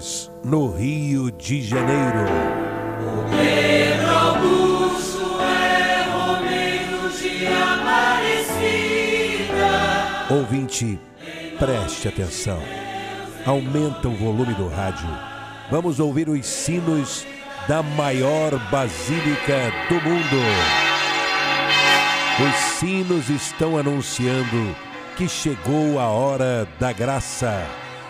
10 horas no Rio de Janeiro. Pedro Augusto é Romeiro de Aparecida. Ouvinte, preste atenção. Aumenta o volume do rádio. Vamos ouvir os sinos da maior basílica do mundo. Os sinos estão anunciando que chegou a hora da graça,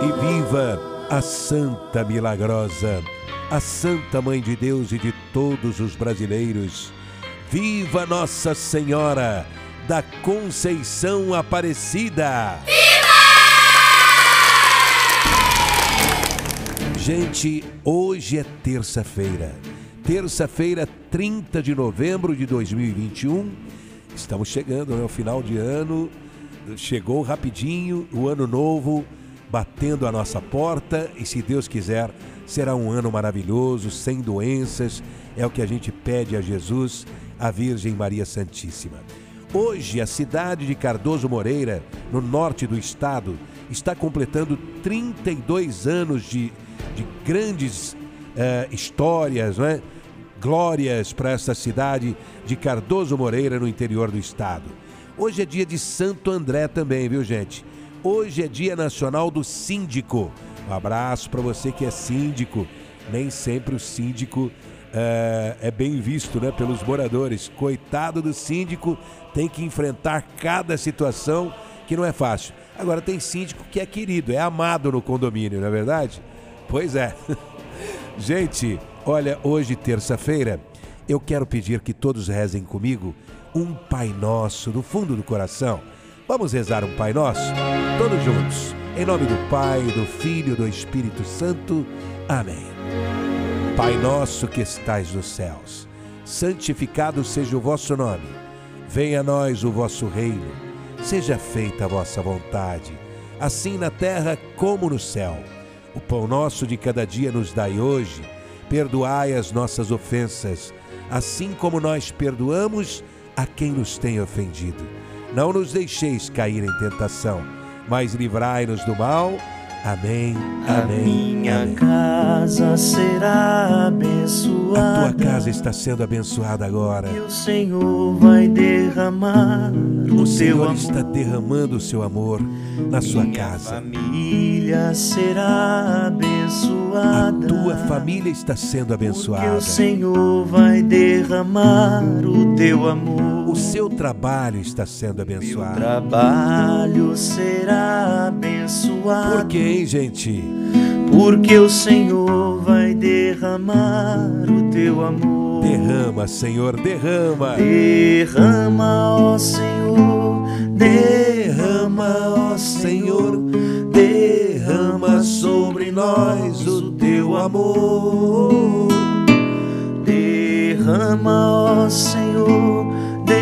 E viva a Santa Milagrosa, a Santa Mãe de Deus e de todos os brasileiros. Viva Nossa Senhora da Conceição Aparecida! Gente, hoje é terça-feira. Terça-feira, 30 de novembro de 2021. Estamos chegando ao final de ano. Chegou rapidinho o ano novo batendo a nossa porta e se Deus quiser, será um ano maravilhoso, sem doenças. É o que a gente pede a Jesus, a Virgem Maria Santíssima. Hoje, a cidade de Cardoso Moreira, no norte do estado, está completando 32 anos de, de grandes eh, histórias, não é? glórias para essa cidade de Cardoso Moreira, no interior do estado. Hoje é dia de Santo André também, viu gente? Hoje é dia nacional do síndico. Um abraço para você que é síndico. Nem sempre o síndico é, é bem visto né, pelos moradores. Coitado do síndico, tem que enfrentar cada situação que não é fácil. Agora tem síndico que é querido, é amado no condomínio, não é verdade? Pois é. Gente, olha, hoje, terça-feira, eu quero pedir que todos rezem comigo um Pai Nosso do fundo do coração. Vamos rezar um Pai Nosso? Todos juntos. Em nome do Pai, do Filho e do Espírito Santo. Amém. Pai nosso que estais nos céus, santificado seja o vosso nome. Venha a nós o vosso reino. Seja feita a vossa vontade, assim na terra como no céu. O pão nosso de cada dia nos dai hoje. Perdoai as nossas ofensas, assim como nós perdoamos a quem nos tem ofendido. Não nos deixeis cair em tentação, mas livrai-nos do mal. Amém. A Amém. minha amém. casa será A abençoada. tua casa está sendo abençoada agora. E o Senhor vai derramar o, O Senhor está derramando o seu amor na sua Minha casa. família será A abençoada. tua família está sendo Porque abençoada. o Senhor vai derramar o teu amor. O seu trabalho está sendo Meu abençoado. trabalho será abençoado. Por hein, gente? Porque o Senhor vai derramar o teu amor. Derrama, Senhor, derrama. Derrama, ó Senhor, derrama, ó Senhor, derrama sobre nós o teu amor. Derrama, ó Senhor,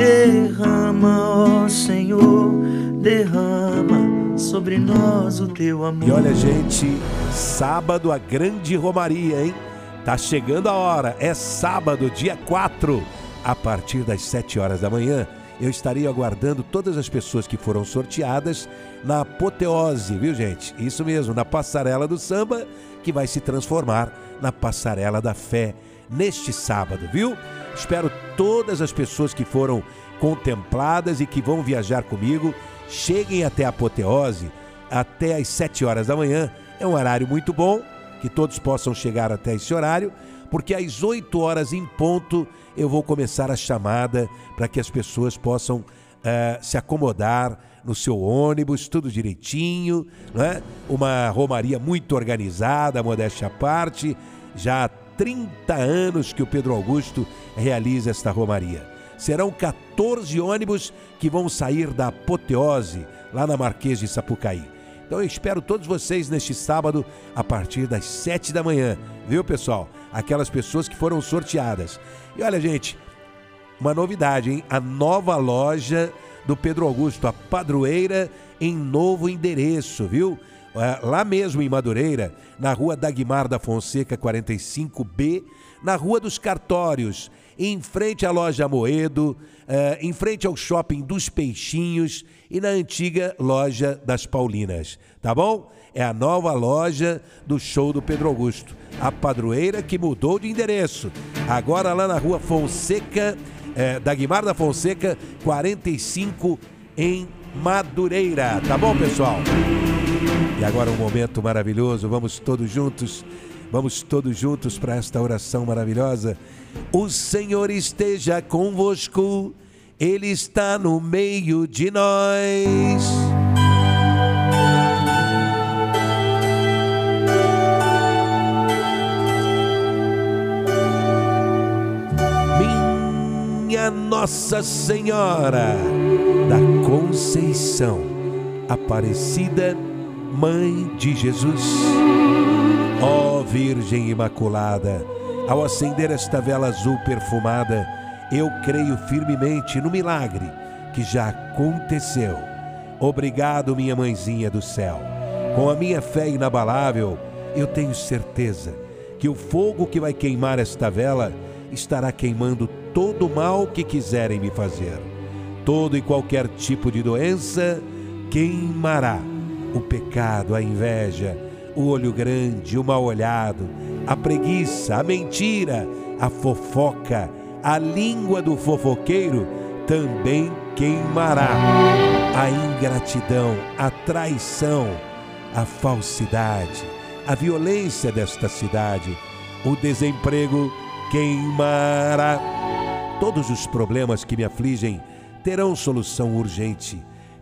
derrama, ó Senhor, derrama sobre nós o teu amor. E olha, gente, sábado a grande romaria, hein? Tá chegando a hora. É sábado, dia 4, a partir das 7 horas da manhã. Eu estarei aguardando todas as pessoas que foram sorteadas na apoteose, viu, gente? Isso mesmo, na passarela do samba, que vai se transformar na passarela da fé neste sábado, viu? Espero todas as pessoas que foram contempladas e que vão viajar comigo cheguem até a apoteose até às 7 horas da manhã. É um horário muito bom, que todos possam chegar até esse horário, porque às 8 horas em ponto eu vou começar a chamada para que as pessoas possam eh, se acomodar no seu ônibus, tudo direitinho, né? Uma romaria muito organizada, modéstia à parte, já 30 anos que o Pedro Augusto realiza esta romaria. Serão 14 ônibus que vão sair da apoteose, lá na Marquês de Sapucaí. Então eu espero todos vocês neste sábado a partir das 7 da manhã, viu pessoal? Aquelas pessoas que foram sorteadas. E olha, gente, uma novidade, hein? A nova loja do Pedro Augusto, a padroeira em novo endereço, viu? É, Lá mesmo em Madureira, na rua Dagmar da Fonseca 45B, na Rua dos Cartórios, em frente à loja Moedo, eh, em frente ao shopping dos Peixinhos e na antiga loja das Paulinas, tá bom? É a nova loja do show do Pedro Augusto, a padroeira que mudou de endereço. Agora lá na Rua Fonseca, eh, Dagmar da Fonseca 45 em Madureira, tá bom, pessoal? E agora um momento maravilhoso, vamos todos juntos, vamos todos juntos para esta oração maravilhosa. O Senhor esteja convosco, Ele está no meio de nós. Minha Nossa Senhora da Conceição Aparecida, Mãe de Jesus. Ó Virgem Imaculada, ao acender esta vela azul perfumada, eu creio firmemente no milagre que já aconteceu. Obrigado, minha mãezinha do céu. Com a minha fé inabalável, eu tenho certeza que o fogo que vai queimar esta vela estará queimando todo o mal que quiserem me fazer. Todo e qualquer tipo de doença queimará o pecado, a inveja, o olho grande, o mal olhado, a preguiça, a mentira, a fofoca, a língua do fofoqueiro também queimará. A ingratidão, a traição, a falsidade, a violência desta cidade, o desemprego queimará. Todos os problemas que me afligem terão solução urgente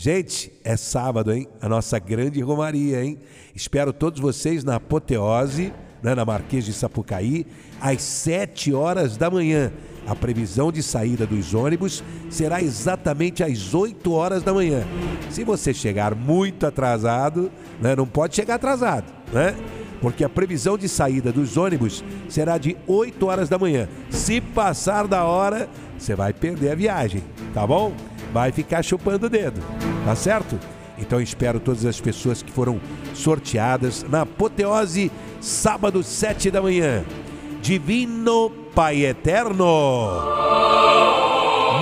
Gente, é sábado, hein? A nossa grande romaria, hein? Espero todos vocês na apoteose, né, na Marquês de Sapucaí, às 7 horas da manhã. A previsão de saída dos ônibus será exatamente às 8 horas da manhã. Se você chegar muito atrasado, né, não pode chegar atrasado, né? Porque a previsão de saída dos ônibus será de 8 horas da manhã. Se passar da hora, você vai perder a viagem, tá bom? Vai ficar chupando o dedo, tá certo? Então espero todas as pessoas que foram sorteadas na apoteose, sábado, 7 da manhã. Divino Pai Eterno.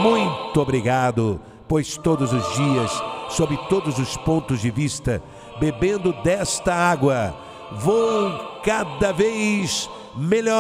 Muito obrigado, pois todos os dias, sob todos os pontos de vista, bebendo desta água, vou cada vez melhor.